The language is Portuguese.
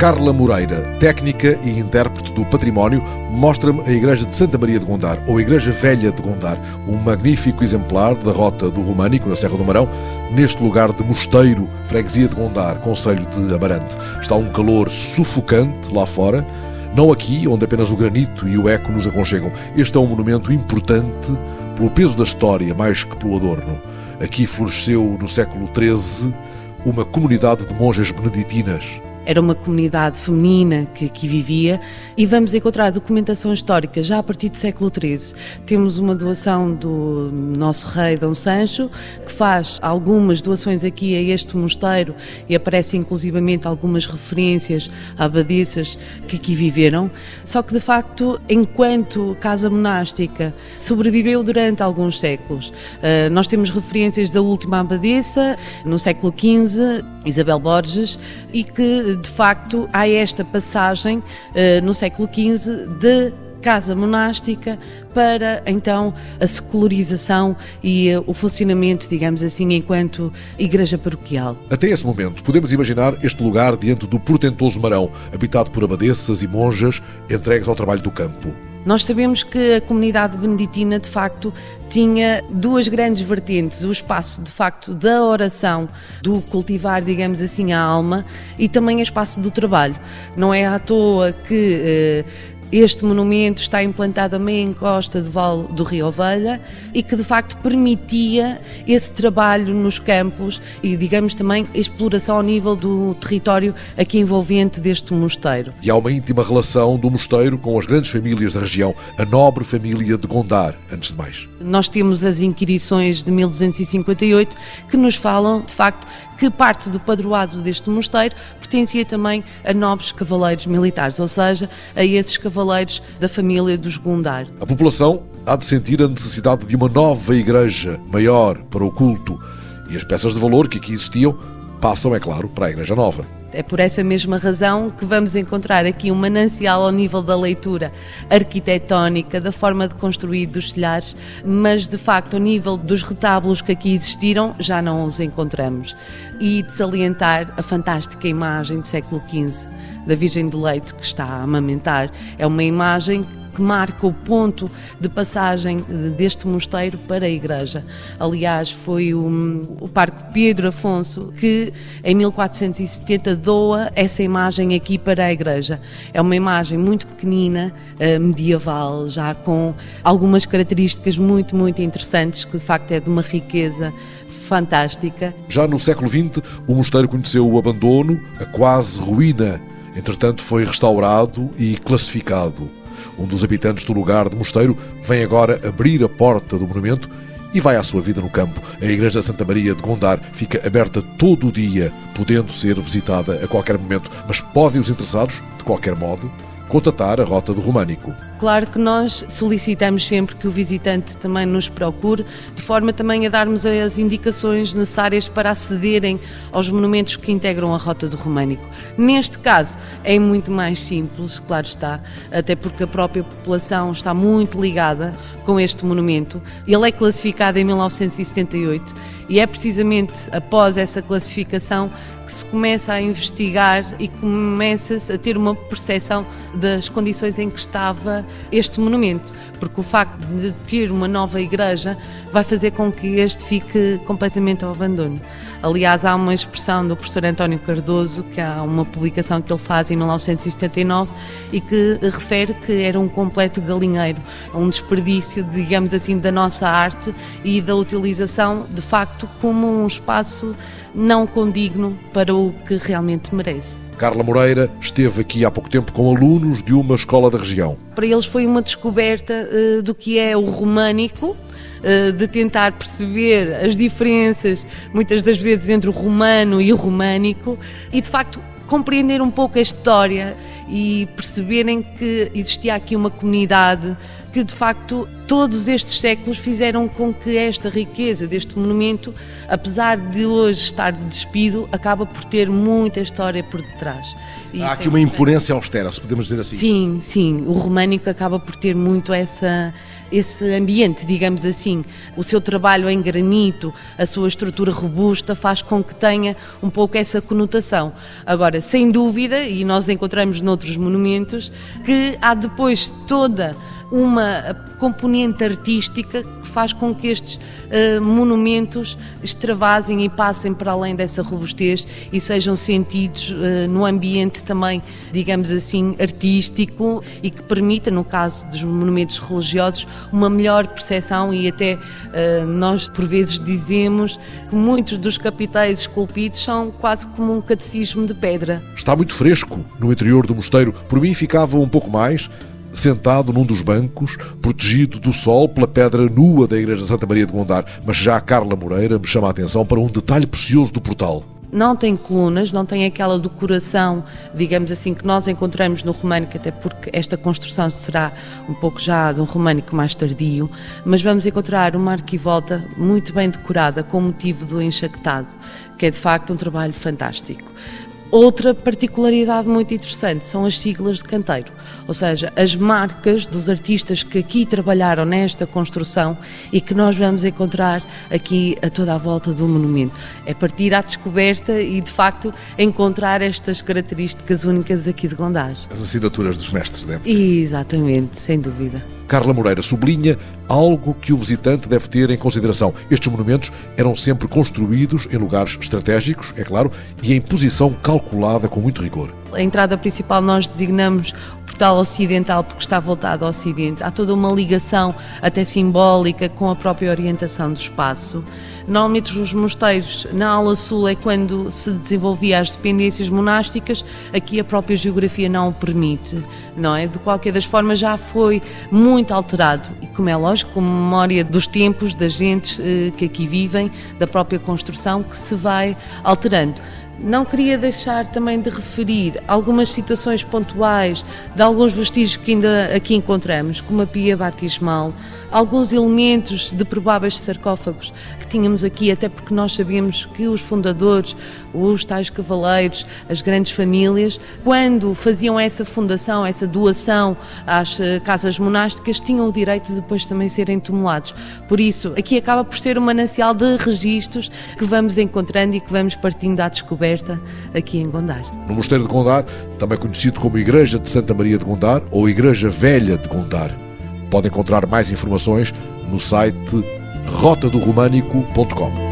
Carla Moreira, técnica e intérprete do património, mostra-me a Igreja de Santa Maria de Gondar, ou Igreja Velha de Gondar, um magnífico exemplar da rota do Românico, na Serra do Marão, neste lugar de Mosteiro, freguesia de Gondar, Conselho de Amarante. Está um calor sufocante lá fora, não aqui, onde apenas o granito e o eco nos aconchegam. Este é um monumento importante pelo peso da história, mais que pelo adorno. Aqui floresceu, no século XIII, uma comunidade de monjas beneditinas era uma comunidade feminina que aqui vivia e vamos encontrar documentação histórica já a partir do século XIII. Temos uma doação do nosso rei Dom Sancho, que faz algumas doações aqui a este mosteiro e aparece inclusivamente algumas referências a abadesas que aqui viveram. Só que, de facto, enquanto casa monástica, sobreviveu durante alguns séculos. Uh, nós temos referências da última abadesa, no século XV, Isabel Borges, e que de facto, há esta passagem eh, no século XV de casa monástica para então a secularização e eh, o funcionamento, digamos assim, enquanto igreja paroquial. Até esse momento, podemos imaginar este lugar diante do portentoso Marão, habitado por abadesas e monjas entregues ao trabalho do campo. Nós sabemos que a comunidade beneditina, de facto, tinha duas grandes vertentes: o espaço, de facto, da oração, do cultivar, digamos assim, a alma, e também o espaço do trabalho. Não é à toa que. Eh, este monumento está implantado a meia encosta de Val do Rio Ovelha e que de facto permitia esse trabalho nos campos e, digamos, também a exploração ao nível do território aqui envolvente deste mosteiro. E há uma íntima relação do mosteiro com as grandes famílias da região, a nobre família de Gondar, antes de mais. Nós temos as inquirições de 1258 que nos falam, de facto, que parte do padroado deste mosteiro pertencia também a nobres cavaleiros militares, ou seja, a esses cavaleiros da família dos Gundar. A população há de sentir a necessidade de uma nova igreja maior para o culto e as peças de valor que aqui existiam passam, é claro, para a igreja nova. É por essa mesma razão que vamos encontrar aqui um manancial ao nível da leitura arquitetónica, da forma de construir dos telhares, mas de facto, ao nível dos retábulos que aqui existiram, já não os encontramos. E de salientar a fantástica imagem do século XV da Virgem do Leite que está a amamentar. É uma imagem que marca o ponto de passagem deste mosteiro para a igreja. Aliás, foi o, o Parque Pedro Afonso que, em 1470, doa essa imagem aqui para a igreja. É uma imagem muito pequenina, eh, medieval, já com algumas características muito, muito interessantes, que de facto é de uma riqueza fantástica. Já no século XX, o mosteiro conheceu o abandono, a quase ruína. Entretanto, foi restaurado e classificado. Um dos habitantes do lugar de Mosteiro vem agora abrir a porta do monumento e vai à sua vida no campo. A Igreja Santa Maria de Gondar fica aberta todo o dia, podendo ser visitada a qualquer momento, mas podem os interessados, de qualquer modo, contatar a Rota do Românico. Claro que nós solicitamos sempre que o visitante também nos procure, de forma também a darmos as indicações necessárias para acederem aos monumentos que integram a Rota do Românico. Neste caso é muito mais simples, claro está, até porque a própria população está muito ligada com este monumento. Ele é classificado em 1978 e é precisamente após essa classificação que se começa a investigar e começa-se a ter uma percepção das condições em que estava este monumento, porque o facto de ter uma nova igreja vai fazer com que este fique completamente ao abandono. Aliás, há uma expressão do professor António Cardoso, que há uma publicação que ele faz em 1979 e que refere que era um completo galinheiro, um desperdício, digamos assim, da nossa arte e da utilização, de facto, como um espaço não condigno para o que realmente merece. Carla Moreira esteve aqui há pouco tempo com alunos de uma escola da região. Para eles foi uma descoberta uh, do que é o românico, de tentar perceber as diferenças, muitas das vezes, entre o romano e o românico, e de facto compreender um pouco a história e perceberem que existia aqui uma comunidade que de facto todos estes séculos fizeram com que esta riqueza deste monumento, apesar de hoje estar despido, acaba por ter muita história por detrás. E Há aqui é uma imponência austera, se podemos dizer assim. Sim, sim. O românico acaba por ter muito essa, esse ambiente, digamos assim. O seu trabalho em granito, a sua estrutura robusta, faz com que tenha um pouco essa conotação. Agora, sem dúvida, e nós encontramos noutros monumentos, que há depois toda uma componente artística que faz com que estes uh, monumentos extravasem e passem para além dessa robustez e sejam sentidos uh, no ambiente também, digamos assim, artístico e que permita, no caso dos monumentos religiosos, uma melhor percepção e até uh, nós por vezes dizemos que muitos dos capitais esculpidos são quase como um catecismo de pedra. Está muito fresco no interior do mosteiro. Por mim ficava um pouco mais, sentado num dos bancos, protegido do sol pela pedra nua da Igreja Santa Maria de Gondar. Mas já a Carla Moreira me chama a atenção para um detalhe precioso do portal. Não tem colunas, não tem aquela decoração, digamos assim, que nós encontramos no românico, até porque esta construção será um pouco já de um românico mais tardio, mas vamos encontrar uma arquivolta muito bem decorada com motivo do enxactado, que é de facto um trabalho fantástico. Outra particularidade muito interessante são as siglas de canteiro, ou seja, as marcas dos artistas que aqui trabalharam nesta construção e que nós vamos encontrar aqui a toda a volta do monumento. É partir à descoberta e, de facto, encontrar estas características únicas aqui de Gondar. As assinaturas dos mestres, né? Exatamente, sem dúvida. Carla Moreira sublinha algo que o visitante deve ter em consideração. Estes monumentos eram sempre construídos em lugares estratégicos, é claro, e em posição calculada com muito rigor. A entrada principal nós designamos portal ocidental porque está voltado ao ocidente. Há toda uma ligação até simbólica com a própria orientação do espaço. Normalmente os mosteiros na ala sul é quando se desenvolvia as dependências monásticas, aqui a própria geografia não o permite, não é? De qualquer das formas já foi muito alterado e como é lógico, com memória dos tempos, das gentes eh, que aqui vivem, da própria construção que se vai alterando. Não queria deixar também de referir algumas situações pontuais de alguns vestígios que ainda aqui encontramos, como a pia batismal, alguns elementos de prováveis sarcófagos que tínhamos aqui, até porque nós sabíamos que os fundadores, os tais cavaleiros, as grandes famílias, quando faziam essa fundação, essa doação às eh, casas monásticas, tinham o direito de depois também serem tumulados. Por isso, aqui acaba por ser um manancial de registros que vamos encontrando e que vamos partindo à descoberta aqui em Gondar. No Mosteiro de Gondar, também conhecido como Igreja de Santa Maria de Gondar ou Igreja Velha de Gondar. Pode encontrar mais informações no site rotadoromânico.com.